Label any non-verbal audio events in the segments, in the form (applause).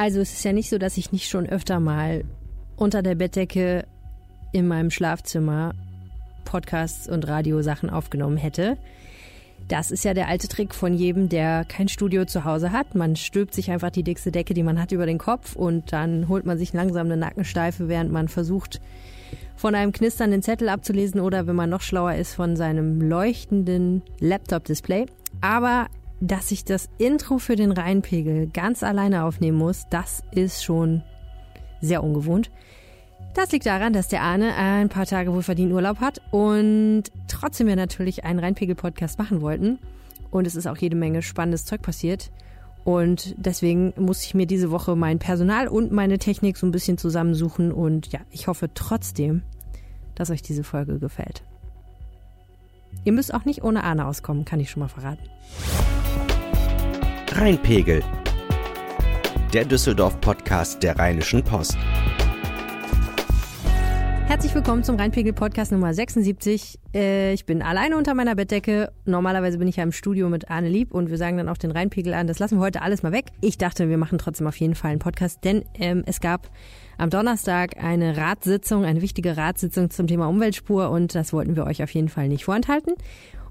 Also es ist ja nicht so, dass ich nicht schon öfter mal unter der Bettdecke in meinem Schlafzimmer Podcasts und Radiosachen aufgenommen hätte. Das ist ja der alte Trick von jedem, der kein Studio zu Hause hat. Man stülpt sich einfach die dickste Decke, die man hat, über den Kopf und dann holt man sich langsam eine Nackensteife, während man versucht, von einem knisternden Zettel abzulesen oder, wenn man noch schlauer ist, von seinem leuchtenden Laptop-Display. Aber dass ich das Intro für den Rheinpegel ganz alleine aufnehmen muss, das ist schon sehr ungewohnt. Das liegt daran, dass der Arne ein paar Tage wohlverdient Urlaub hat und trotzdem wir natürlich einen Rheinpegel-Podcast machen wollten. Und es ist auch jede Menge spannendes Zeug passiert. Und deswegen muss ich mir diese Woche mein Personal und meine Technik so ein bisschen zusammensuchen. Und ja, ich hoffe trotzdem, dass euch diese Folge gefällt. Ihr müsst auch nicht ohne Arne auskommen, kann ich schon mal verraten. Rheinpegel. Der Düsseldorf-Podcast der Rheinischen Post. Herzlich willkommen zum Rheinpegel-Podcast Nummer 76. Äh, ich bin alleine unter meiner Bettdecke. Normalerweise bin ich ja im Studio mit Arne Lieb und wir sagen dann auch den Rheinpegel an. Das lassen wir heute alles mal weg. Ich dachte, wir machen trotzdem auf jeden Fall einen Podcast, denn ähm, es gab am Donnerstag eine Ratssitzung, eine wichtige Ratssitzung zum Thema Umweltspur und das wollten wir euch auf jeden Fall nicht vorenthalten.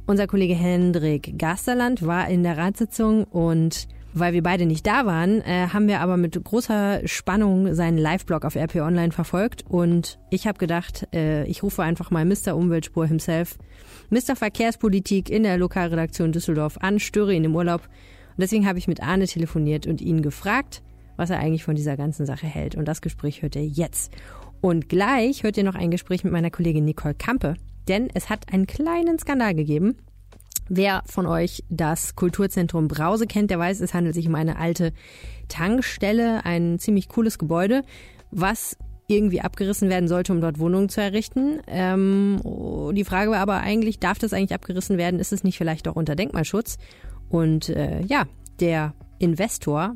Unser Kollege Hendrik Gasterland war in der Ratssitzung und weil wir beide nicht da waren, äh, haben wir aber mit großer Spannung seinen Live-Blog auf RP Online verfolgt und ich habe gedacht, äh, ich rufe einfach mal Mr. Umweltspur himself, Mr. Verkehrspolitik in der Lokalredaktion Düsseldorf an, störe ihn im Urlaub und deswegen habe ich mit Arne telefoniert und ihn gefragt, was er eigentlich von dieser ganzen Sache hält und das Gespräch hört ihr jetzt. Und gleich hört ihr noch ein Gespräch mit meiner Kollegin Nicole Kampe, denn es hat einen kleinen Skandal gegeben Wer von euch das Kulturzentrum Brause kennt, der weiß, es handelt sich um eine alte Tankstelle, ein ziemlich cooles Gebäude, was irgendwie abgerissen werden sollte, um dort Wohnungen zu errichten. Ähm, die Frage war aber eigentlich, darf das eigentlich abgerissen werden? Ist es nicht vielleicht auch unter Denkmalschutz? Und äh, ja, der Investor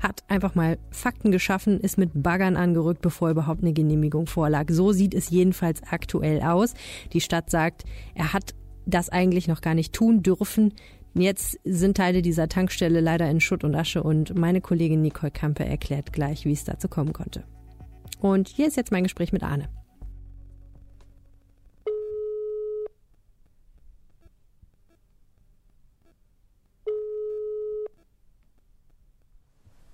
hat einfach mal Fakten geschaffen, ist mit Baggern angerückt, bevor überhaupt eine Genehmigung vorlag. So sieht es jedenfalls aktuell aus. Die Stadt sagt, er hat das eigentlich noch gar nicht tun dürfen. Jetzt sind Teile dieser Tankstelle leider in Schutt und Asche und meine Kollegin Nicole Kampe erklärt gleich, wie es dazu kommen konnte. Und hier ist jetzt mein Gespräch mit Arne.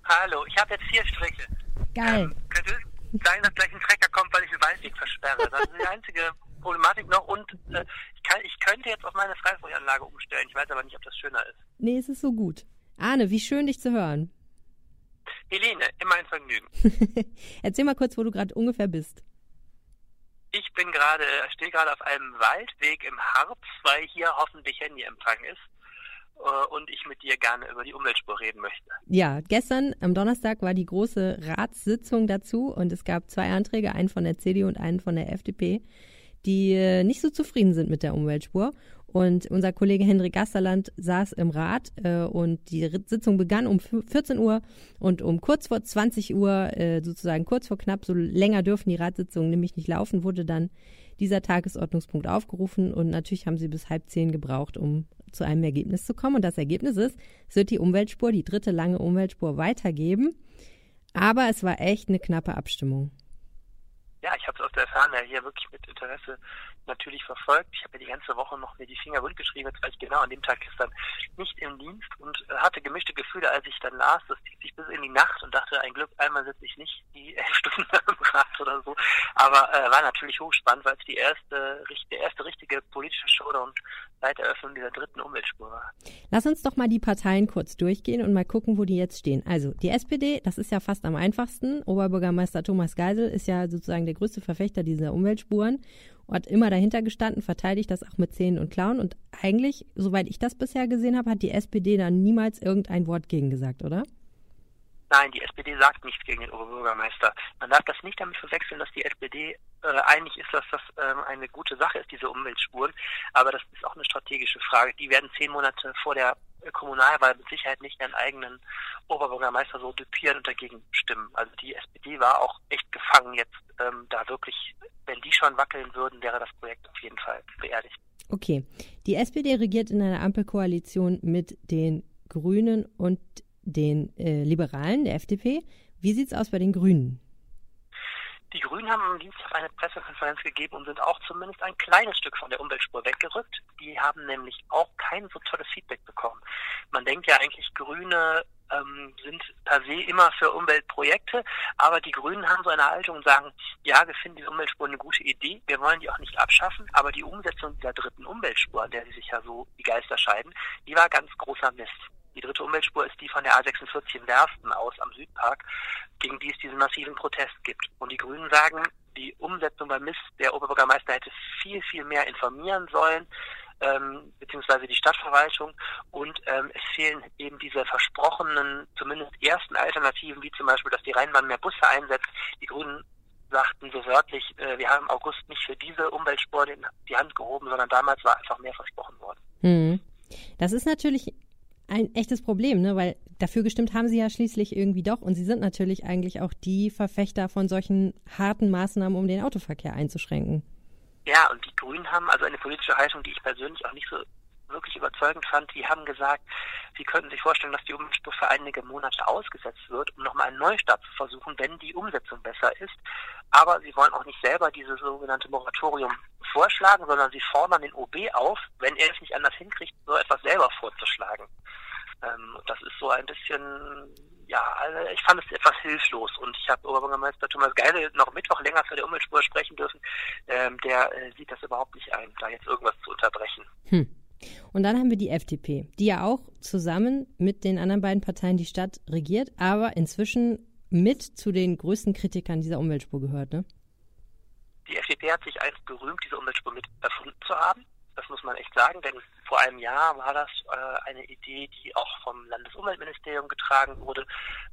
Hallo, ich habe jetzt vier Striche. Geil. Ähm, könnte sein, dass gleich ein Trecker kommt, weil ich den Waldweg versperre? Das ist die einzige Problematik noch und äh, ich, kann, ich könnte jetzt auf meine Freifeueranlage umstellen. Ich weiß aber nicht, ob das schöner ist. Nee, es ist so gut. Arne, wie schön dich zu hören. Helene, immer ein Vergnügen. (laughs) Erzähl mal kurz, wo du gerade ungefähr bist. Ich bin gerade, stehe gerade auf einem Waldweg im Harz, weil hier hoffentlich Handyempfang ist und ich mit dir gerne über die Umweltspur reden möchte. Ja, gestern am Donnerstag war die große Ratssitzung dazu und es gab zwei Anträge, einen von der CDU und einen von der FDP die äh, nicht so zufrieden sind mit der Umweltspur. Und unser Kollege Hendrik Gasterland saß im Rat äh, und die Sitzung begann um 14 Uhr und um kurz vor 20 Uhr, äh, sozusagen kurz vor knapp, so länger dürfen die Ratssitzungen nämlich nicht laufen, wurde dann dieser Tagesordnungspunkt aufgerufen und natürlich haben sie bis halb zehn gebraucht, um zu einem Ergebnis zu kommen. Und das Ergebnis ist, es wird die Umweltspur, die dritte lange Umweltspur weitergeben. Aber es war echt eine knappe Abstimmung ja, ich habe es aus der Ferne hier wirklich mit Interesse natürlich verfolgt. Ich habe ja die ganze Woche noch mir die Finger wund geschrieben, jetzt war ich genau an dem Tag gestern nicht im Dienst und äh, hatte gemischte Gefühle, als ich dann las, das zieht sich bis in die Nacht und dachte, ein Glück, einmal sitze ich nicht die (laughs) elf Stunden im Rat oder so. Aber äh, war natürlich hochspannend, weil es die erste, der erste richtige politische Showdown seit Eröffnung dieser dritten Umweltspur war. Lass uns doch mal die Parteien kurz durchgehen und mal gucken, wo die jetzt stehen. Also die SPD, das ist ja fast am einfachsten. Oberbürgermeister Thomas Geisel ist ja sozusagen der größte Verfechter dieser Umweltspuren und hat immer dahinter gestanden, verteidigt das auch mit Zähnen und Klauen. Und eigentlich, soweit ich das bisher gesehen habe, hat die SPD da niemals irgendein Wort gegen gesagt, oder? Nein, die SPD sagt nichts gegen den Oberbürgermeister. Man darf das nicht damit verwechseln, dass die SPD äh, einig ist, dass das ähm, eine gute Sache ist, diese Umweltspuren. Aber das ist auch eine strategische Frage. Die werden zehn Monate vor der Kommunalwahl mit Sicherheit nicht ihren eigenen Oberbürgermeister so dupieren und dagegen stimmen. Also die SPD war auch echt gefangen jetzt ähm, da wirklich, wenn die schon wackeln würden, wäre das Projekt auf jeden Fall beerdigt. Okay. Die SPD regiert in einer Ampelkoalition mit den Grünen und den äh, Liberalen, der FDP. Wie sieht es aus bei den Grünen? Die Grünen haben am Dienstag eine Pressekonferenz gegeben und sind auch zumindest ein kleines Stück von der Umweltspur weggerückt. Die haben nämlich auch kein so tolles Feedback bekommen. Man denkt ja eigentlich, Grüne ähm, sind per se immer für Umweltprojekte, aber die Grünen haben so eine Haltung und sagen, ja, wir finden die Umweltspur eine gute Idee, wir wollen die auch nicht abschaffen, aber die Umsetzung dieser dritten Umweltspur, an der sie sich ja so die Geister scheiden, die war ganz großer Mist. Die dritte Umweltspur ist die von der A46 in Werften aus am Südpark, gegen die es diesen massiven Protest gibt. Und die Grünen sagen, die Umsetzung beim Mist, der Oberbürgermeister hätte viel, viel mehr informieren sollen, ähm, beziehungsweise die Stadtverwaltung. Und ähm, es fehlen eben diese versprochenen, zumindest ersten Alternativen, wie zum Beispiel, dass die Rheinbahn mehr Busse einsetzt. Die Grünen sagten so wörtlich, äh, wir haben im August nicht für diese Umweltspur die Hand gehoben, sondern damals war einfach mehr versprochen worden. Hm. Das ist natürlich ein echtes Problem, ne? weil dafür gestimmt haben sie ja schließlich irgendwie doch und sie sind natürlich eigentlich auch die Verfechter von solchen harten Maßnahmen, um den Autoverkehr einzuschränken. Ja, und die Grünen haben also eine politische Haltung, die ich persönlich auch nicht so wirklich überzeugend fand. Die haben gesagt, sie könnten sich vorstellen, dass die Umweltspur für einige Monate ausgesetzt wird, um nochmal einen Neustart zu versuchen, wenn die Umsetzung besser ist. Aber sie wollen auch nicht selber dieses sogenannte Moratorium vorschlagen, sondern sie fordern den OB auf, wenn er es nicht anders hinkriegt, so etwas selber vorzuschlagen. Ähm, das ist so ein bisschen, ja, also ich fand es etwas hilflos und ich habe Oberbürgermeister Thomas Geisel noch Mittwoch länger für die Umweltspur sprechen dürfen. Ähm, der äh, sieht das überhaupt nicht ein, da jetzt irgendwas zu unterbrechen. Hm. Und dann haben wir die FDP, die ja auch zusammen mit den anderen beiden Parteien die Stadt regiert, aber inzwischen mit zu den größten Kritikern dieser Umweltspur gehört, ne? Die FDP hat sich einst berühmt, diese Umweltspur mit erfunden zu haben. Das muss man echt sagen, denn vor einem Jahr war das äh, eine Idee, die auch vom Landesumweltministerium getragen wurde,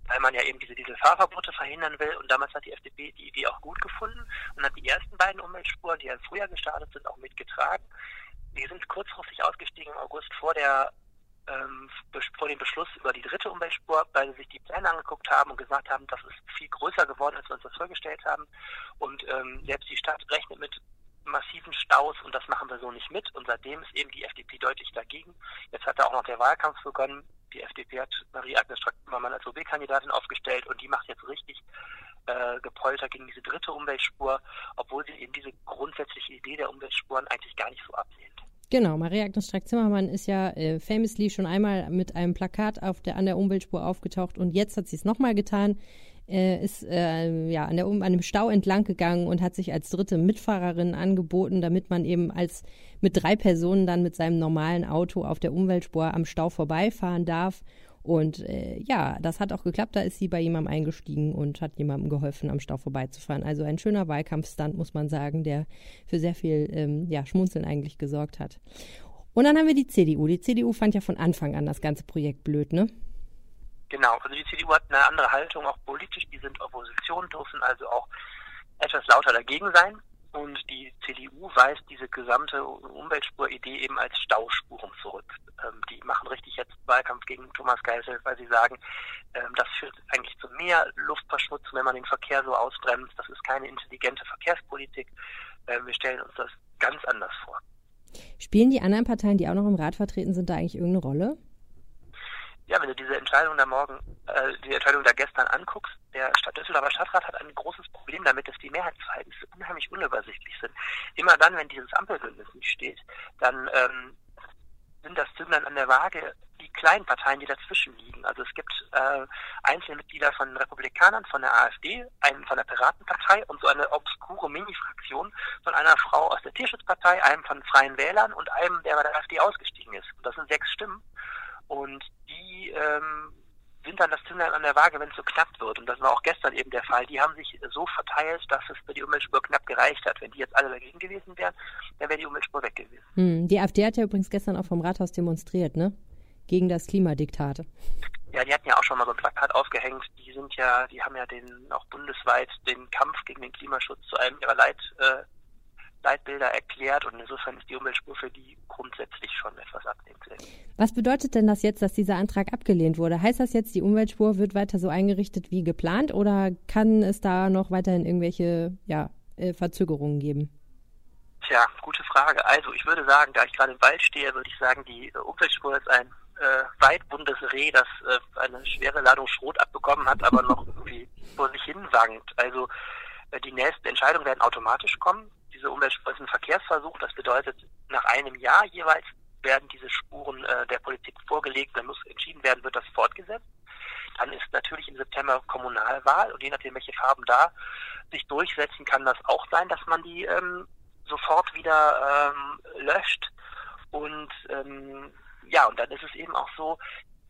weil man ja eben diese Dieselfahrverbote verhindern will. Und damals hat die FDP die Idee auch gut gefunden und hat die ersten beiden Umweltspuren, die ja im Frühjahr gestartet sind, auch mitgetragen. Wir sind kurzfristig ausgestiegen im August vor der ähm, vor dem Beschluss über die dritte Umweltspur, weil sie sich die Pläne angeguckt haben und gesagt haben, das ist viel größer geworden, als wir uns das vorgestellt haben. Und ähm, selbst die Stadt rechnet mit massiven Staus und das machen wir so nicht mit. Und seitdem ist eben die FDP deutlich dagegen. Jetzt hat da auch noch der Wahlkampf begonnen. Die FDP hat Marie-Agnes Strack-Zimmermann als OB-Kandidatin aufgestellt und die macht jetzt richtig äh, gepolter gegen diese dritte Umweltspur, obwohl sie eben diese grundsätzliche Idee der Umweltspuren eigentlich gar nicht so ablehnt. Genau, Maria-Agnes Strack-Zimmermann ist ja äh, famously schon einmal mit einem Plakat auf der, an der Umweltspur aufgetaucht und jetzt hat sie es nochmal getan äh, ist äh, ja an, der, an einem Stau entlang gegangen und hat sich als dritte Mitfahrerin angeboten, damit man eben als mit drei Personen dann mit seinem normalen Auto auf der Umweltspur am Stau vorbeifahren darf. Und äh, ja, das hat auch geklappt. Da ist sie bei jemandem eingestiegen und hat jemandem geholfen, am Stau vorbeizufahren. Also ein schöner Wahlkampfstand, muss man sagen, der für sehr viel ähm, ja, Schmunzeln eigentlich gesorgt hat. Und dann haben wir die CDU. Die CDU fand ja von Anfang an das ganze Projekt blöd, ne? Genau, also die CDU hat eine andere Haltung, auch politisch. Die sind Opposition, dürfen also auch etwas lauter dagegen sein. Und die CDU weist diese gesamte Umweltspur-Idee eben als Stauspuren zurück. Ähm, die machen richtig jetzt Wahlkampf gegen Thomas Geisel, weil sie sagen, ähm, das führt eigentlich zu mehr Luftverschmutzung, wenn man den Verkehr so ausbremst. Das ist keine intelligente Verkehrspolitik. Ähm, wir stellen uns das ganz anders vor. Spielen die anderen Parteien, die auch noch im Rat vertreten sind, da eigentlich irgendeine Rolle? Ja, wenn du diese Entscheidung da morgen, äh, die Entscheidung da gestern anguckst, der Stadt Düsseldorfer Stadtrat hat ein großes Problem damit, dass die Mehrheitsverhältnisse unheimlich unübersichtlich sind. Immer dann, wenn dieses Ampelbündnis nicht steht, dann ähm, sind das Zünglein an der Waage die kleinen Parteien, die dazwischen liegen. Also es gibt äh, einzelne Mitglieder von Republikanern, von der AfD, einen von der Piratenpartei und so eine obskure Mini-Fraktion von einer Frau aus der Tierschutzpartei, einem von Freien Wählern und einem, der bei der AfD ausgestiegen ist. Und das sind sechs Stimmen. Und die ähm, sind dann das Zünglein an der Waage, wenn es so knapp wird. Und das war auch gestern eben der Fall. Die haben sich so verteilt, dass es für die Umweltspur knapp gereicht hat. Wenn die jetzt alle dagegen gewesen wären, dann wäre die Umweltspur weg gewesen. Hm, die AfD hat ja übrigens gestern auch vom Rathaus demonstriert, ne? Gegen das Klimadiktat. Ja, die hatten ja auch schon mal so ein Plakat aufgehängt. Die sind ja, die haben ja den auch bundesweit den Kampf gegen den Klimaschutz zu einem ihrer Leit, äh, Leitbilder erklärt und insofern ist die Umweltspur für die grundsätzlich schon etwas ablehnenswert. Was bedeutet denn das jetzt, dass dieser Antrag abgelehnt wurde? Heißt das jetzt, die Umweltspur wird weiter so eingerichtet wie geplant oder kann es da noch weiterhin irgendwelche ja, äh, Verzögerungen geben? Tja, gute Frage. Also ich würde sagen, da ich gerade im Wald stehe, würde ich sagen, die Umweltspur ist ein äh, weitbundes Reh, das äh, eine schwere Ladung Schrot abbekommen hat, aber (laughs) noch irgendwie vor sich hin wankt. Also äh, die nächsten Entscheidungen werden automatisch kommen. Diese Umweltspur ist ein Verkehrsversuch. Das bedeutet, nach einem Jahr jeweils werden diese Spuren äh, der Politik vorgelegt. Dann muss entschieden werden, wird das fortgesetzt. Dann ist natürlich im September Kommunalwahl und je nachdem, welche Farben da sich durchsetzen, kann das auch sein, dass man die ähm, sofort wieder ähm, löscht. Und ähm, ja, und dann ist es eben auch so,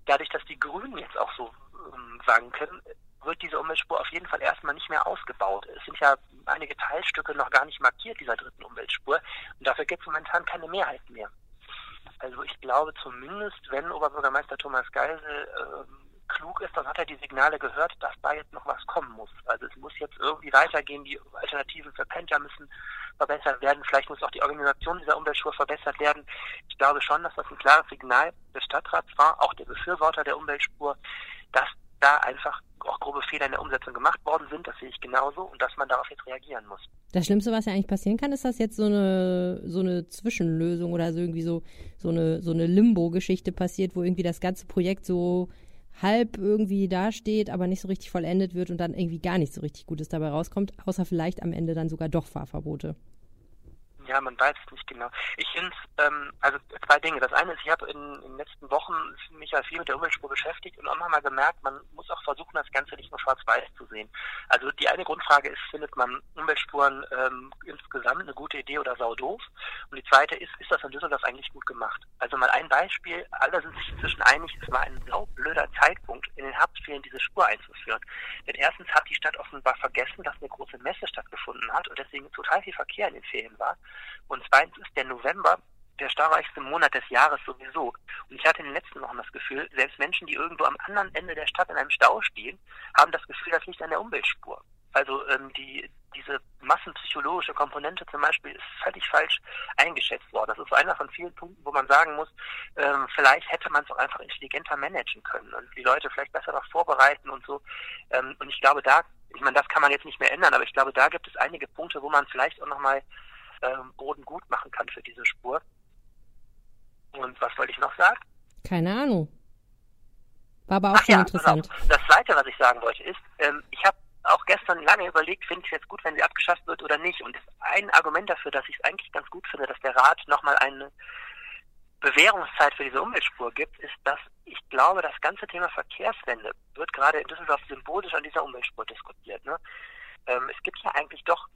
dadurch, dass die Grünen jetzt auch so ähm, wanken, wird diese Umweltspur auf jeden Fall erstmal nicht mehr ausgebaut. Es sind ja einige Teilstücke noch gar nicht markiert dieser dritten Umweltspur und dafür gibt es momentan keine Mehrheit mehr. Also ich glaube zumindest, wenn Oberbürgermeister Thomas Geisel ähm, klug ist, dann hat er die Signale gehört, dass da jetzt noch was kommen muss. Also es muss jetzt irgendwie weitergehen, die Alternativen für Pendler müssen verbessert werden, vielleicht muss auch die Organisation dieser Umweltspur verbessert werden. Ich glaube schon, dass das ein klares Signal des Stadtrats war, auch der Befürworter der Umweltspur, dass da einfach auch grobe Fehler in der Umsetzung gemacht worden sind, das sehe ich genauso und dass man darauf jetzt reagieren muss. Das Schlimmste, was ja eigentlich passieren kann, ist, dass jetzt so eine so eine Zwischenlösung oder so irgendwie so so eine so eine Limbo-Geschichte passiert, wo irgendwie das ganze Projekt so halb irgendwie dasteht, aber nicht so richtig vollendet wird und dann irgendwie gar nicht so richtig Gutes dabei rauskommt, außer vielleicht am Ende dann sogar doch Fahrverbote. Ja, man weiß es nicht genau. Ich finde ähm, also zwei Dinge. Das eine ist, ich habe in, in, den letzten Wochen mich ja viel mit der Umweltspur beschäftigt und auch mal gemerkt, man muss auch versuchen, das Ganze nicht nur schwarz-weiß zu sehen. Also die eine Grundfrage ist, findet man Umweltspuren ähm, insgesamt eine gute Idee oder sau doof? Und die zweite ist, ist das in Düsseldorf eigentlich gut gemacht? Also mal ein Beispiel, alle sind sich inzwischen einig, es war ein saublöder Zeitpunkt, in den Herbstferien diese Spur einzuführen. Denn erstens hat die Stadt offenbar vergessen, dass eine große Messe stattgefunden hat und deswegen total viel Verkehr in den Ferien war. Und zweitens ist der November der starreichste Monat des Jahres sowieso. Und ich hatte in den letzten Wochen das Gefühl, selbst Menschen, die irgendwo am anderen Ende der Stadt in einem Stau stehen, haben das Gefühl, das liegt an der Umweltspur. Also ähm, die, diese massenpsychologische Komponente zum Beispiel ist völlig falsch eingeschätzt worden. Das ist einer von vielen Punkten, wo man sagen muss, ähm, vielleicht hätte man es auch einfach intelligenter managen können und die Leute vielleicht besser darauf vorbereiten und so. Ähm, und ich glaube, da, ich meine, das kann man jetzt nicht mehr ändern, aber ich glaube, da gibt es einige Punkte, wo man vielleicht auch nochmal ähm, Boden gut machen kann für diese Spur. Und was wollte ich noch sagen? Keine Ahnung. War aber auch Ach schon ja, interessant. Das Zweite, was ich sagen wollte, ist, ähm, ich habe auch gestern lange überlegt, finde ich es jetzt gut, wenn sie abgeschafft wird oder nicht. Und ein Argument dafür, dass ich es eigentlich ganz gut finde, dass der Rat nochmal eine Bewährungszeit für diese Umweltspur gibt, ist, dass ich glaube, das ganze Thema Verkehrswende wird gerade in Düsseldorf symbolisch an dieser Umweltspur diskutiert. Ne? Ähm, es gibt ja eigentlich doch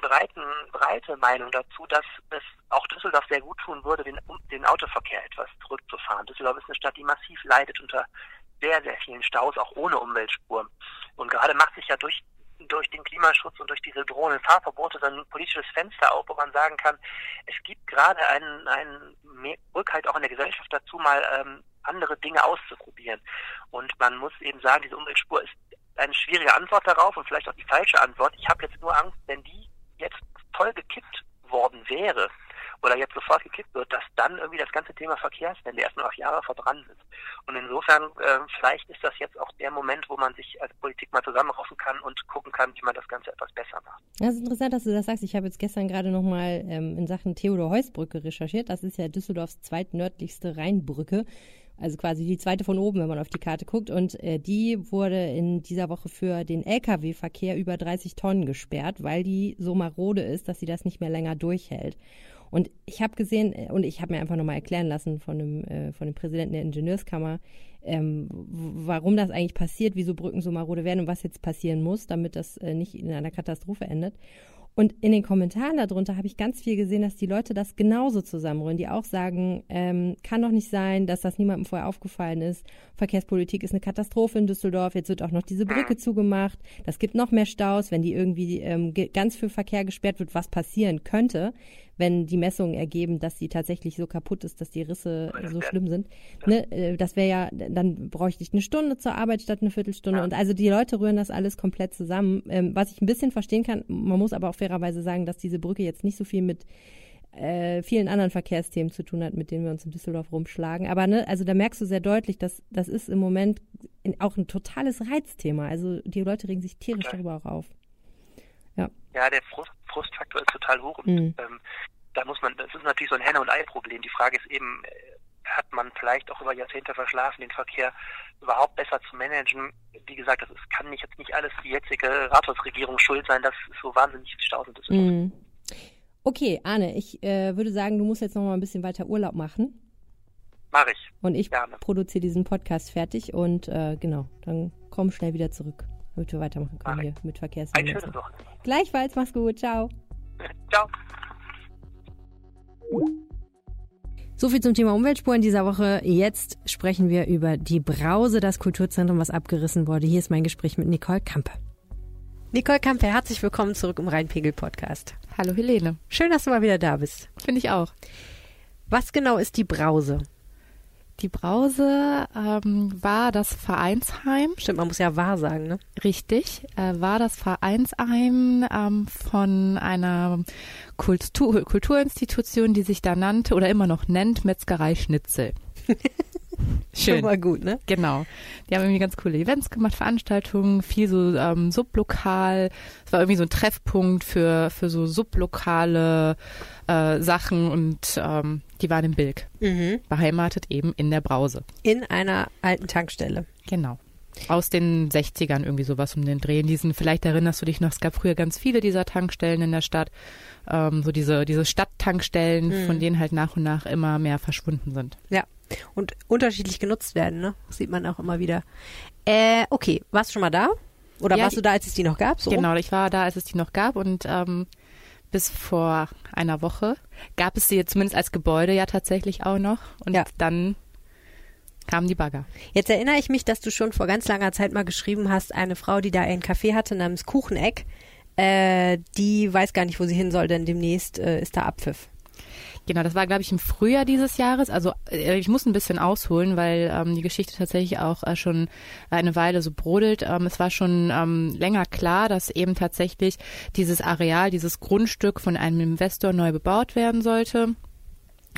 breiten, breite Meinung dazu, dass es auch Düsseldorf sehr gut tun würde, den, den Autoverkehr etwas zurückzufahren. Düsseldorf ist eine Stadt, die massiv leidet unter sehr, sehr vielen Staus, auch ohne Umweltspuren. Und gerade macht sich ja durch durch den Klimaschutz und durch diese drohenden Fahrverbote so ein politisches Fenster auf, wo man sagen kann, es gibt gerade einen, einen Rückhalt auch in der Gesellschaft dazu, mal ähm, andere Dinge auszuprobieren. Und man muss eben sagen, diese Umweltspur ist eine schwierige Antwort darauf und vielleicht auch die falsche Antwort. Ich habe jetzt nur Angst, wenn die jetzt voll gekippt worden wäre oder jetzt sofort gekippt wird, dass dann irgendwie das ganze Thema Verkehrswende erstmal auf Jahre verbrannt ist. Und insofern, äh, vielleicht ist das jetzt auch der Moment, wo man sich als Politik mal zusammenraufen kann und gucken kann, wie man das Ganze etwas besser macht. Das ist interessant, dass du das sagst. Ich habe jetzt gestern gerade nochmal ähm, in Sachen Theodor-Heuss-Brücke recherchiert. Das ist ja Düsseldorfs zweitnördlichste Rheinbrücke also quasi die zweite von oben, wenn man auf die Karte guckt. Und äh, die wurde in dieser Woche für den Lkw-Verkehr über 30 Tonnen gesperrt, weil die so marode ist, dass sie das nicht mehr länger durchhält. Und ich habe gesehen, äh, und ich habe mir einfach nochmal erklären lassen von dem, äh, von dem Präsidenten der Ingenieurskammer, ähm, warum das eigentlich passiert, wieso Brücken so marode werden und was jetzt passieren muss, damit das äh, nicht in einer Katastrophe endet. Und in den Kommentaren darunter habe ich ganz viel gesehen, dass die Leute das genauso zusammenrühren, die auch sagen, ähm, kann doch nicht sein, dass das niemandem vorher aufgefallen ist. Verkehrspolitik ist eine Katastrophe in Düsseldorf. Jetzt wird auch noch diese Brücke zugemacht. Das gibt noch mehr Staus, wenn die irgendwie ähm, ganz für Verkehr gesperrt wird, was passieren könnte, wenn die Messungen ergeben, dass sie tatsächlich so kaputt ist, dass die Risse so schlimm sind. Ne? Äh, das wäre ja, dann bräuchte ich eine Stunde zur Arbeit statt eine Viertelstunde. Und also die Leute rühren das alles komplett zusammen. Ähm, was ich ein bisschen verstehen kann, man muss aber auch fairerweise sagen, dass diese Brücke jetzt nicht so viel mit äh, vielen anderen Verkehrsthemen zu tun hat, mit denen wir uns in Düsseldorf rumschlagen. Aber ne, also da merkst du sehr deutlich, dass das ist im Moment in, auch ein totales Reizthema. Also die Leute regen sich tierisch darüber auch auf. Ja. Der Frust, Frustfaktor ist total hoch und mhm. ähm, da muss man, das ist natürlich so ein Henne- und Ei-Problem. Die Frage ist eben, äh, hat man vielleicht auch über Jahrzehnte verschlafen, den Verkehr überhaupt besser zu managen. Wie gesagt, das ist, kann nicht jetzt nicht alles die jetzige Rathausregierung schuld sein, dass es so wahnsinnig viel Stau sind. Mm. Okay, Arne, ich äh, würde sagen, du musst jetzt noch mal ein bisschen weiter Urlaub machen. Mache ich. Und ich produziere diesen Podcast fertig und äh, genau, dann komm schnell wieder zurück, damit wir weitermachen können hier mit Verkehrswende. Ein schönes Wochenende. Gleichfalls, mach's gut, ciao. ciao. So viel zum Thema Umweltspuren dieser Woche. Jetzt sprechen wir über die Brause, das Kulturzentrum, was abgerissen wurde. Hier ist mein Gespräch mit Nicole Kampe. Nicole Kampe, herzlich willkommen zurück im Rheinpegel-Podcast. Hallo Helene. Schön, dass du mal wieder da bist. Finde ich auch. Was genau ist die Brause? Die Brause ähm, war das Vereinsheim. Stimmt, man muss ja wahr sagen, ne? Richtig, äh, war das Vereinsheim ähm, von einer Kultur Kulturinstitution, die sich da nannte oder immer noch nennt Metzgerei Schnitzel. (laughs) Schön. Schon mal gut, ne? Genau. Die haben irgendwie ganz coole Events gemacht, Veranstaltungen, viel so ähm, sublokal. Es war irgendwie so ein Treffpunkt für, für so sublokale äh, Sachen und ähm, die waren im Bilk. Mhm. Beheimatet eben in der Brause. In einer alten Tankstelle. Genau. Aus den 60ern irgendwie sowas um den Dreh. Diesen, vielleicht erinnerst du dich noch, es gab früher ganz viele dieser Tankstellen in der Stadt. Ähm, so diese, diese Stadttankstellen, mhm. von denen halt nach und nach immer mehr verschwunden sind. Ja, und unterschiedlich genutzt werden, ne? Das sieht man auch immer wieder. Äh, okay, warst du schon mal da? Oder ja, warst du da, als es die noch gab? So? Genau, ich war da, als es die noch gab und ähm, bis vor einer Woche gab es sie zumindest als Gebäude ja tatsächlich auch noch. Und ja. dann kamen die Bagger. Jetzt erinnere ich mich, dass du schon vor ganz langer Zeit mal geschrieben hast, eine Frau, die da ein Café hatte namens Kucheneck, äh, die weiß gar nicht, wo sie hin soll, denn demnächst äh, ist da Abpfiff. Genau, das war, glaube ich, im Frühjahr dieses Jahres. Also äh, ich muss ein bisschen ausholen, weil ähm, die Geschichte tatsächlich auch äh, schon eine Weile so brodelt. Ähm, es war schon ähm, länger klar, dass eben tatsächlich dieses Areal, dieses Grundstück von einem Investor neu bebaut werden sollte.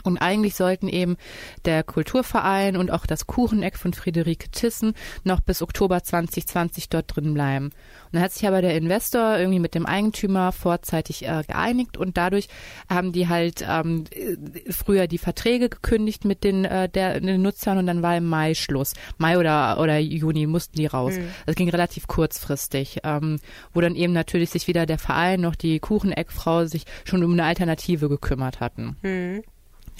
Und eigentlich sollten eben der Kulturverein und auch das Kucheneck von Friederike Thyssen noch bis Oktober 2020 dort drin bleiben. Und dann hat sich aber der Investor irgendwie mit dem Eigentümer vorzeitig äh, geeinigt und dadurch haben die halt ähm, früher die Verträge gekündigt mit den, äh, der, den Nutzern und dann war im Mai Schluss. Mai oder, oder Juni mussten die raus. Mhm. Das ging relativ kurzfristig, ähm, wo dann eben natürlich sich wieder der Verein noch die Kucheneckfrau sich schon um eine Alternative gekümmert hatten. Mhm.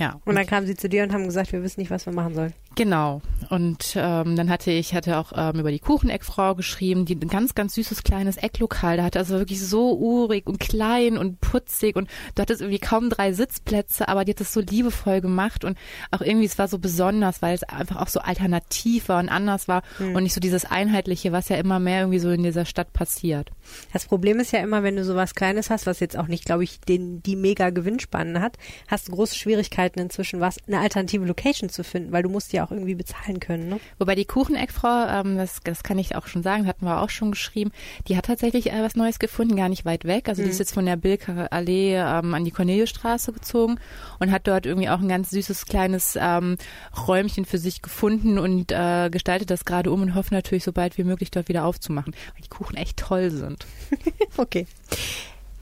Ja. Und dann kamen sie zu dir und haben gesagt, wir wissen nicht, was wir machen sollen. Genau. Und ähm, dann hatte ich hatte auch ähm, über die Kucheneckfrau geschrieben, die ein ganz, ganz süßes kleines Ecklokal da hatte. Also wirklich so urig und klein und putzig und du hattest irgendwie kaum drei Sitzplätze, aber die hat das so liebevoll gemacht und auch irgendwie, es war so besonders, weil es einfach auch so alternativ war und anders war mhm. und nicht so dieses Einheitliche, was ja immer mehr irgendwie so in dieser Stadt passiert. Das Problem ist ja immer, wenn du sowas Kleines hast, was jetzt auch nicht, glaube ich, den, die mega Gewinnspannen hat, hast du große Schwierigkeiten inzwischen, was eine alternative Location zu finden, weil du musst ja auch irgendwie bezahlen können. Ne? Wobei die Kucheneckfrau, ähm, das, das kann ich auch schon sagen, hatten wir auch schon geschrieben, die hat tatsächlich äh, was Neues gefunden, gar nicht weit weg. Also mhm. die ist jetzt von der Bilker Allee ähm, an die Corneliusstraße gezogen und hat dort irgendwie auch ein ganz süßes kleines ähm, Räumchen für sich gefunden und äh, gestaltet das gerade um und hofft natürlich so bald wie möglich dort wieder aufzumachen, weil die Kuchen echt toll sind. (laughs) okay.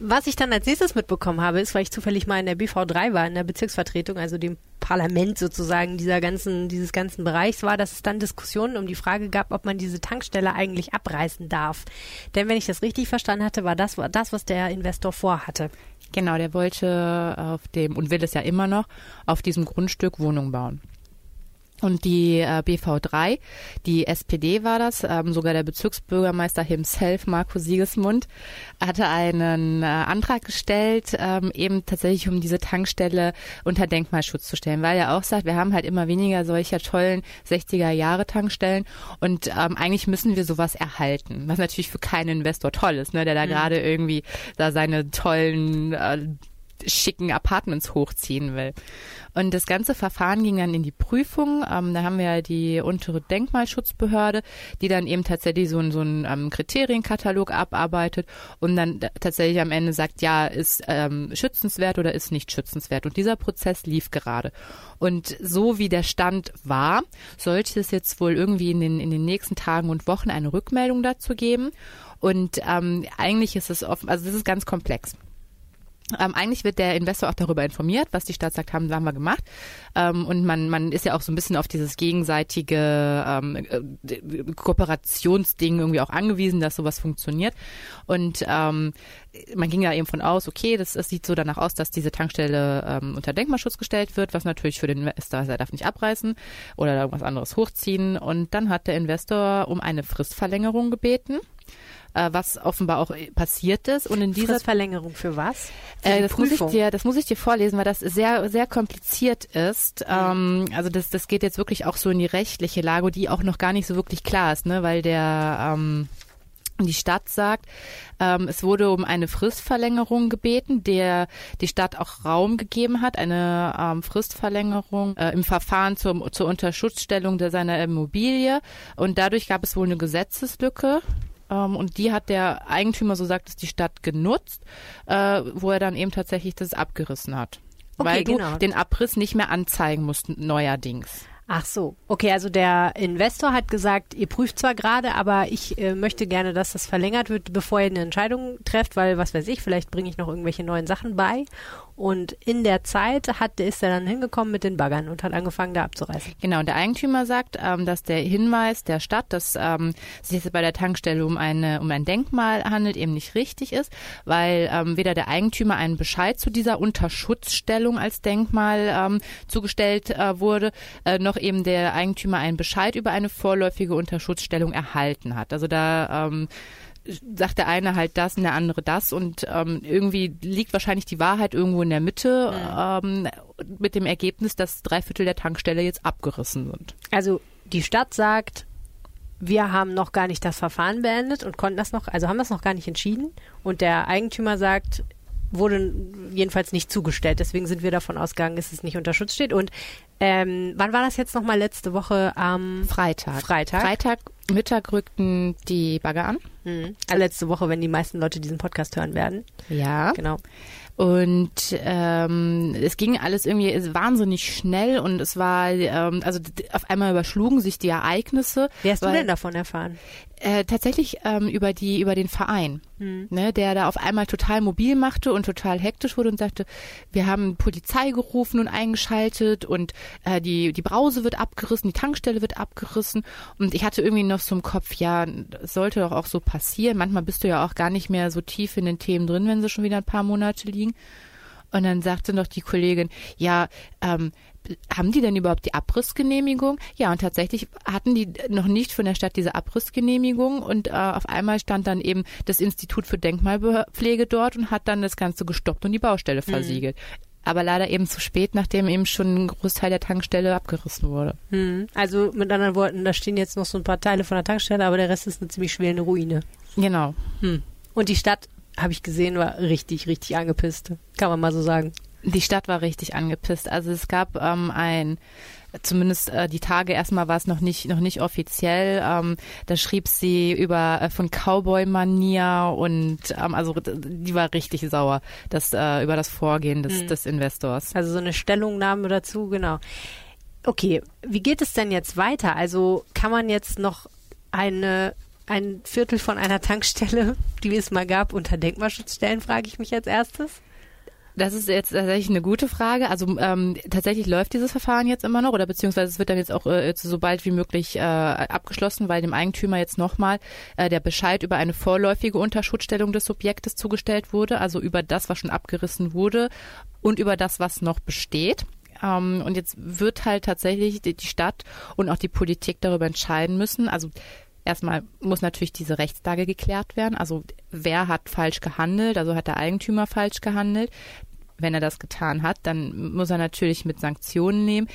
Was ich dann als nächstes mitbekommen habe, ist, weil ich zufällig mal in der BV3 war, in der Bezirksvertretung, also dem Parlament sozusagen dieser ganzen, dieses ganzen Bereichs war, dass es dann Diskussionen um die Frage gab, ob man diese Tankstelle eigentlich abreißen darf. Denn wenn ich das richtig verstanden hatte, war das war das, was der Investor vorhatte. Genau, der wollte auf dem, und will es ja immer noch, auf diesem Grundstück Wohnungen bauen. Und die äh, BV3, die SPD war das, ähm, sogar der Bezirksbürgermeister himself, Marco Siegesmund, hatte einen äh, Antrag gestellt, ähm, eben tatsächlich um diese Tankstelle unter Denkmalschutz zu stellen, weil er auch sagt, wir haben halt immer weniger solcher tollen 60er Jahre Tankstellen und ähm, eigentlich müssen wir sowas erhalten, was natürlich für keinen Investor toll ist, ne, der da mhm. gerade irgendwie da seine tollen äh, schicken Apartments hochziehen will. Und das ganze Verfahren ging dann in die Prüfung. Ähm, da haben wir ja die untere Denkmalschutzbehörde, die dann eben tatsächlich so, so einen ähm, Kriterienkatalog abarbeitet und dann tatsächlich am Ende sagt, ja, ist ähm, schützenswert oder ist nicht schützenswert. Und dieser Prozess lief gerade. Und so wie der Stand war, sollte es jetzt wohl irgendwie in den, in den nächsten Tagen und Wochen eine Rückmeldung dazu geben. Und ähm, eigentlich ist es offen, also das ist ganz komplex. Ähm, eigentlich wird der Investor auch darüber informiert, was die Stadt sagt, haben, haben wir gemacht. Ähm, und man, man ist ja auch so ein bisschen auf dieses gegenseitige ähm, äh, Kooperationsding irgendwie auch angewiesen, dass sowas funktioniert. Und ähm, man ging ja eben von aus, okay, das, das sieht so danach aus, dass diese Tankstelle ähm, unter Denkmalschutz gestellt wird, was natürlich für den Investor er darf nicht abreißen oder irgendwas anderes hochziehen. Und dann hat der Investor um eine Fristverlängerung gebeten äh, was offenbar auch passiert ist. Und in dieser Fristverlängerung für was? Für äh, das muss ich dir, das muss ich dir vorlesen, weil das sehr, sehr kompliziert ist. Mhm. Ähm, also das, das geht jetzt wirklich auch so in die rechtliche Lage, die auch noch gar nicht so wirklich klar ist, ne, weil der ähm, die Stadt sagt, ähm, es wurde um eine Fristverlängerung gebeten, der die Stadt auch Raum gegeben hat, eine ähm, Fristverlängerung äh, im Verfahren zur, zur Unterschutzstellung der seiner Immobilie. Und dadurch gab es wohl eine Gesetzeslücke, ähm, und die hat der Eigentümer, so sagt es die Stadt, genutzt, äh, wo er dann eben tatsächlich das abgerissen hat. Okay, weil du genau. den Abriss nicht mehr anzeigen musst, neuerdings. Ach so, okay, also der Investor hat gesagt, ihr prüft zwar gerade, aber ich äh, möchte gerne, dass das verlängert wird, bevor ihr eine Entscheidung trefft, weil was weiß ich, vielleicht bringe ich noch irgendwelche neuen Sachen bei. Und in der Zeit hat, ist er dann hingekommen mit den Baggern und hat angefangen, da abzureißen. Genau, und der Eigentümer sagt, ähm, dass der Hinweis der Stadt, dass ähm, sich jetzt bei der Tankstelle um, eine, um ein Denkmal handelt, eben nicht richtig ist, weil ähm, weder der Eigentümer einen Bescheid zu dieser Unterschutzstellung als Denkmal ähm, zugestellt äh, wurde, äh, noch eben der Eigentümer einen Bescheid über eine vorläufige Unterschutzstellung erhalten hat. Also da ähm, sagt der eine halt das und der andere das und ähm, irgendwie liegt wahrscheinlich die Wahrheit irgendwo in der Mitte ja. ähm, mit dem Ergebnis, dass drei Viertel der Tankstelle jetzt abgerissen sind. Also die Stadt sagt, wir haben noch gar nicht das Verfahren beendet und konnten das noch, also haben das noch gar nicht entschieden und der Eigentümer sagt, wurde jedenfalls nicht zugestellt. Deswegen sind wir davon ausgegangen, dass es nicht unter Schutz steht. Und ähm, wann war das jetzt nochmal letzte Woche am Freitag? Freitag. Freitag Mittag rückten die Bagger an. Mhm. Also letzte Woche, wenn die meisten Leute diesen Podcast hören werden. Ja. Genau. Und ähm, es ging alles irgendwie wahnsinnig schnell und es war, ähm, also auf einmal überschlugen sich die Ereignisse. Wie hast weil, du denn davon erfahren? Äh, tatsächlich ähm, über die über den Verein, hm. ne, der da auf einmal total mobil machte und total hektisch wurde und sagte, wir haben Polizei gerufen und eingeschaltet und äh, die die Brause wird abgerissen, die Tankstelle wird abgerissen und ich hatte irgendwie noch so im Kopf, ja, es sollte doch auch so passieren. Manchmal bist du ja auch gar nicht mehr so tief in den Themen drin, wenn sie schon wieder ein paar Monate liegen. Und dann sagte noch die Kollegin, ja, ähm, haben die denn überhaupt die Abrissgenehmigung? Ja, und tatsächlich hatten die noch nicht von der Stadt diese Abrissgenehmigung und äh, auf einmal stand dann eben das Institut für Denkmalpflege dort und hat dann das Ganze gestoppt und die Baustelle mhm. versiegelt. Mhm. Aber leider eben zu spät, nachdem eben schon ein Großteil der Tankstelle abgerissen wurde. Mhm. Also mit anderen Worten, da stehen jetzt noch so ein paar Teile von der Tankstelle, aber der Rest ist eine ziemlich schwere Ruine. Genau. Hm. Und die Stadt habe ich gesehen, war richtig, richtig angepisst. Kann man mal so sagen. Die Stadt war richtig angepisst. Also es gab ähm, ein zumindest äh, die Tage erstmal war es noch nicht noch nicht offiziell. Ähm, da schrieb sie über äh, von Cowboy-Manier und ähm, also die war richtig sauer, das äh, über das Vorgehen des, hm. des Investors. Also so eine Stellungnahme dazu, genau. Okay, wie geht es denn jetzt weiter? Also kann man jetzt noch eine ein Viertel von einer Tankstelle, (laughs) die es mal gab, unter Denkmalschutz stellen, frage ich mich als erstes. Das ist jetzt tatsächlich eine gute Frage. Also ähm, tatsächlich läuft dieses Verfahren jetzt immer noch oder beziehungsweise es wird dann jetzt auch äh, so bald wie möglich äh, abgeschlossen, weil dem Eigentümer jetzt nochmal äh, der Bescheid über eine vorläufige Unterschutzstellung des Subjektes zugestellt wurde, also über das, was schon abgerissen wurde und über das, was noch besteht. Ähm, und jetzt wird halt tatsächlich die, die Stadt und auch die Politik darüber entscheiden müssen. Also Erstmal muss natürlich diese Rechtslage geklärt werden. Also wer hat falsch gehandelt? Also hat der Eigentümer falsch gehandelt? Wenn er das getan hat, dann muss er natürlich mit Sanktionen nehmen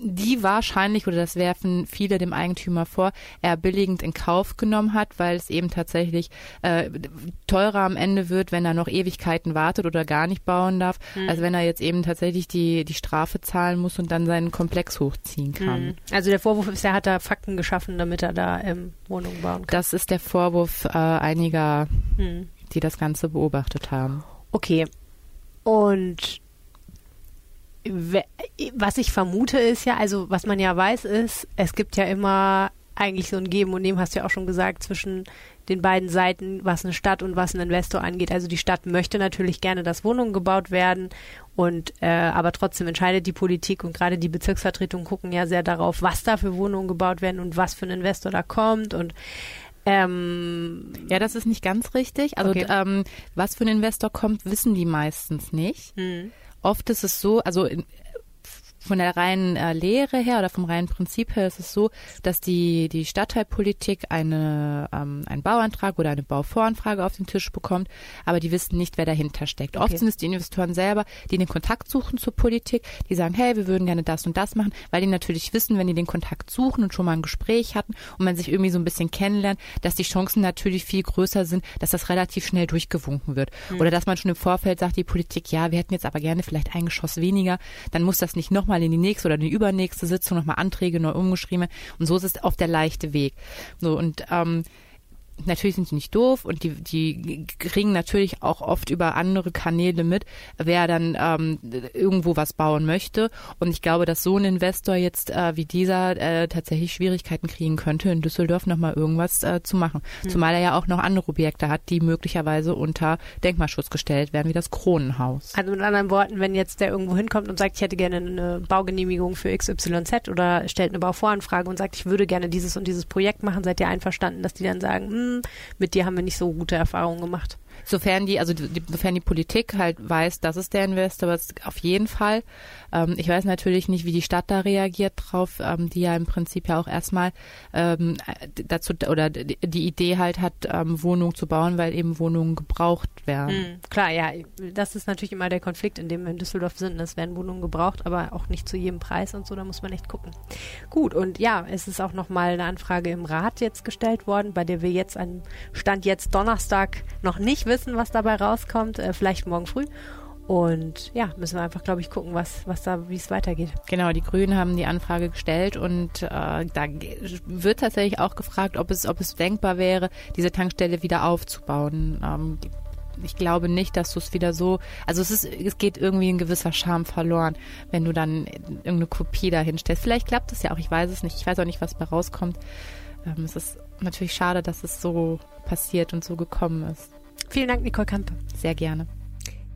die wahrscheinlich, oder das werfen viele dem Eigentümer vor, er billigend in Kauf genommen hat, weil es eben tatsächlich äh, teurer am Ende wird, wenn er noch Ewigkeiten wartet oder gar nicht bauen darf, mhm. als wenn er jetzt eben tatsächlich die, die Strafe zahlen muss und dann seinen Komplex hochziehen kann. Mhm. Also der Vorwurf ist, er hat da Fakten geschaffen, damit er da ähm, Wohnungen bauen kann. Das ist der Vorwurf äh, einiger, mhm. die das Ganze beobachtet haben. Okay. Und was ich vermute ist ja, also was man ja weiß ist, es gibt ja immer eigentlich so ein Geben und Nehmen, hast du ja auch schon gesagt, zwischen den beiden Seiten, was eine Stadt und was ein Investor angeht. Also die Stadt möchte natürlich gerne, dass Wohnungen gebaut werden und äh, aber trotzdem entscheidet die Politik und gerade die Bezirksvertretungen gucken ja sehr darauf, was da für Wohnungen gebaut werden und was für ein Investor da kommt und ähm, ja, das ist nicht ganz richtig. Also okay. ähm, was für ein Investor kommt, wissen die meistens nicht. Hm. Oft ist es so, also in, von der reinen äh, Lehre her oder vom reinen Prinzip her ist es so, dass die, die Stadtteilpolitik eine, ähm, einen Bauantrag oder eine Bauvoranfrage auf den Tisch bekommt, aber die wissen nicht, wer dahinter steckt. Okay. Oft sind es die Investoren selber, die den Kontakt suchen zur Politik, die sagen, hey, wir würden gerne das und das machen, weil die natürlich wissen, wenn die den Kontakt suchen und schon mal ein Gespräch hatten und man sich irgendwie so ein bisschen kennenlernt, dass die Chancen natürlich viel größer sind, dass das relativ schnell durchgewunken wird. Mhm. Oder dass man schon im Vorfeld sagt, die Politik, ja, wir hätten jetzt aber gerne vielleicht ein Geschoss weniger, dann muss das nicht nochmal nochmal in die nächste oder die übernächste Sitzung nochmal Anträge neu umgeschrieben. Und so ist es auf der leichte Weg. So und ähm, natürlich sind sie nicht doof und die, die kriegen natürlich auch oft über andere Kanäle mit, wer dann ähm, irgendwo was bauen möchte. Und ich glaube, dass so ein Investor jetzt äh, wie dieser äh, tatsächlich Schwierigkeiten kriegen könnte, in Düsseldorf nochmal irgendwas äh, zu machen. Mhm. Zumal er ja auch noch andere Objekte hat, die möglicherweise unter Denkmalschutz gestellt werden, wie das Kronenhaus. Also mit anderen Worten, wenn jetzt der irgendwo hinkommt und sagt, ich hätte gerne eine Baugenehmigung für XYZ oder stellt eine Bauvoranfrage und sagt, ich würde gerne dieses und dieses Projekt machen, seid ihr einverstanden, dass die dann sagen, mit dir haben wir nicht so gute Erfahrungen gemacht. Sofern die, also die, sofern die Politik halt weiß, das ist der Investor, aber auf jeden Fall. Ähm, ich weiß natürlich nicht, wie die Stadt da reagiert drauf, ähm, die ja im Prinzip ja auch erstmal ähm, dazu oder die Idee halt hat, ähm, Wohnungen zu bauen, weil eben Wohnungen gebraucht werden. Mhm, klar, ja, das ist natürlich immer der Konflikt, in dem wir in Düsseldorf sind. Es werden Wohnungen gebraucht, aber auch nicht zu jedem Preis und so, da muss man echt gucken. Gut, und ja, es ist auch nochmal eine Anfrage im Rat jetzt gestellt worden, bei der wir jetzt an Stand jetzt Donnerstag noch nicht wissen, was dabei rauskommt, äh, vielleicht morgen früh. Und ja, müssen wir einfach, glaube ich, gucken, was, was da, wie es weitergeht. Genau, die Grünen haben die Anfrage gestellt und äh, da wird tatsächlich auch gefragt, ob es, ob es denkbar wäre, diese Tankstelle wieder aufzubauen. Ähm, ich glaube nicht, dass du es wieder so, also es ist, es geht irgendwie ein gewisser Charme verloren, wenn du dann irgendeine Kopie dahin stellst. Vielleicht klappt es ja auch, ich weiß es nicht. Ich weiß auch nicht, was bei rauskommt. Ähm, es ist natürlich schade, dass es so passiert und so gekommen ist. Vielen Dank, Nicole Kampe. Sehr gerne.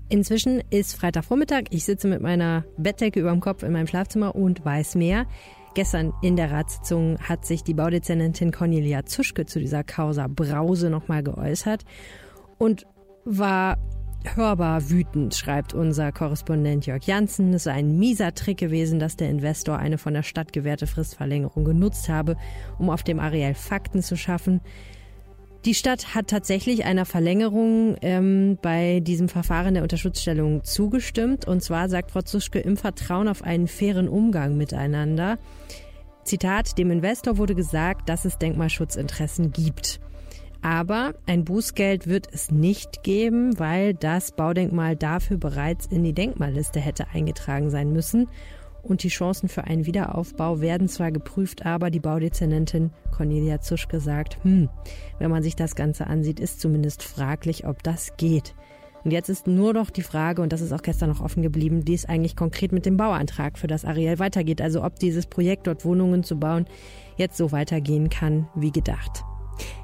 Inzwischen ist Freitagvormittag. Ich sitze mit meiner Bettdecke über dem Kopf in meinem Schlafzimmer und weiß mehr. Gestern in der Ratssitzung hat sich die Baudezernentin Cornelia Zuschke zu dieser Causa Brause nochmal geäußert und war hörbar wütend, schreibt unser Korrespondent Jörg Janssen. Es sei ein mieser Trick gewesen, dass der Investor eine von der Stadt gewährte Fristverlängerung genutzt habe, um auf dem Areal Fakten zu schaffen. Die Stadt hat tatsächlich einer Verlängerung ähm, bei diesem Verfahren der Unterschutzstellung zugestimmt. Und zwar sagt Frau Zuschke im Vertrauen auf einen fairen Umgang miteinander. Zitat, dem Investor wurde gesagt, dass es Denkmalschutzinteressen gibt. Aber ein Bußgeld wird es nicht geben, weil das Baudenkmal dafür bereits in die Denkmalliste hätte eingetragen sein müssen und die Chancen für einen Wiederaufbau werden zwar geprüft, aber die Baudezernentin Cornelia Zuschke sagt, hm, wenn man sich das Ganze ansieht, ist zumindest fraglich, ob das geht. Und jetzt ist nur noch die Frage, und das ist auch gestern noch offen geblieben, wie es eigentlich konkret mit dem Bauantrag für das Areal weitergeht. Also ob dieses Projekt, dort Wohnungen zu bauen, jetzt so weitergehen kann wie gedacht.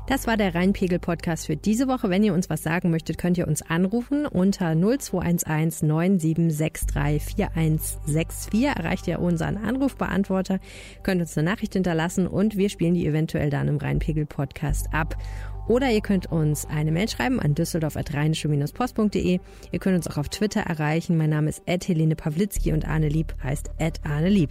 Das war der Rheinpegel-Podcast für diese Woche. Wenn ihr uns was sagen möchtet, könnt ihr uns anrufen unter 0211 9763 4164. Erreicht ihr unseren Anrufbeantworter, könnt uns eine Nachricht hinterlassen und wir spielen die eventuell dann im Rheinpegel-Podcast ab. Oder ihr könnt uns eine Mail schreiben an düsseldorf.rheinische-post.de. Ihr könnt uns auch auf Twitter erreichen. Mein Name ist Helene Pawlitzki und Arne Lieb heißt Ed Arne Lieb.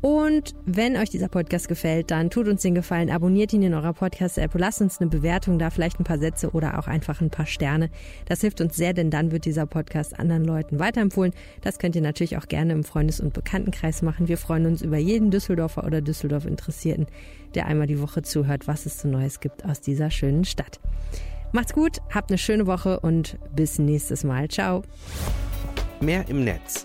Und wenn euch dieser Podcast gefällt, dann tut uns den Gefallen, abonniert ihn in eurer Podcast-App, lasst uns eine Bewertung da, vielleicht ein paar Sätze oder auch einfach ein paar Sterne. Das hilft uns sehr, denn dann wird dieser Podcast anderen Leuten weiterempfohlen. Das könnt ihr natürlich auch gerne im Freundes- und Bekanntenkreis machen. Wir freuen uns über jeden Düsseldorfer oder Düsseldorf-Interessierten, der einmal die Woche zuhört, was es so Neues gibt aus dieser schönen Stadt. Macht's gut, habt eine schöne Woche und bis nächstes Mal. Ciao. Mehr im Netz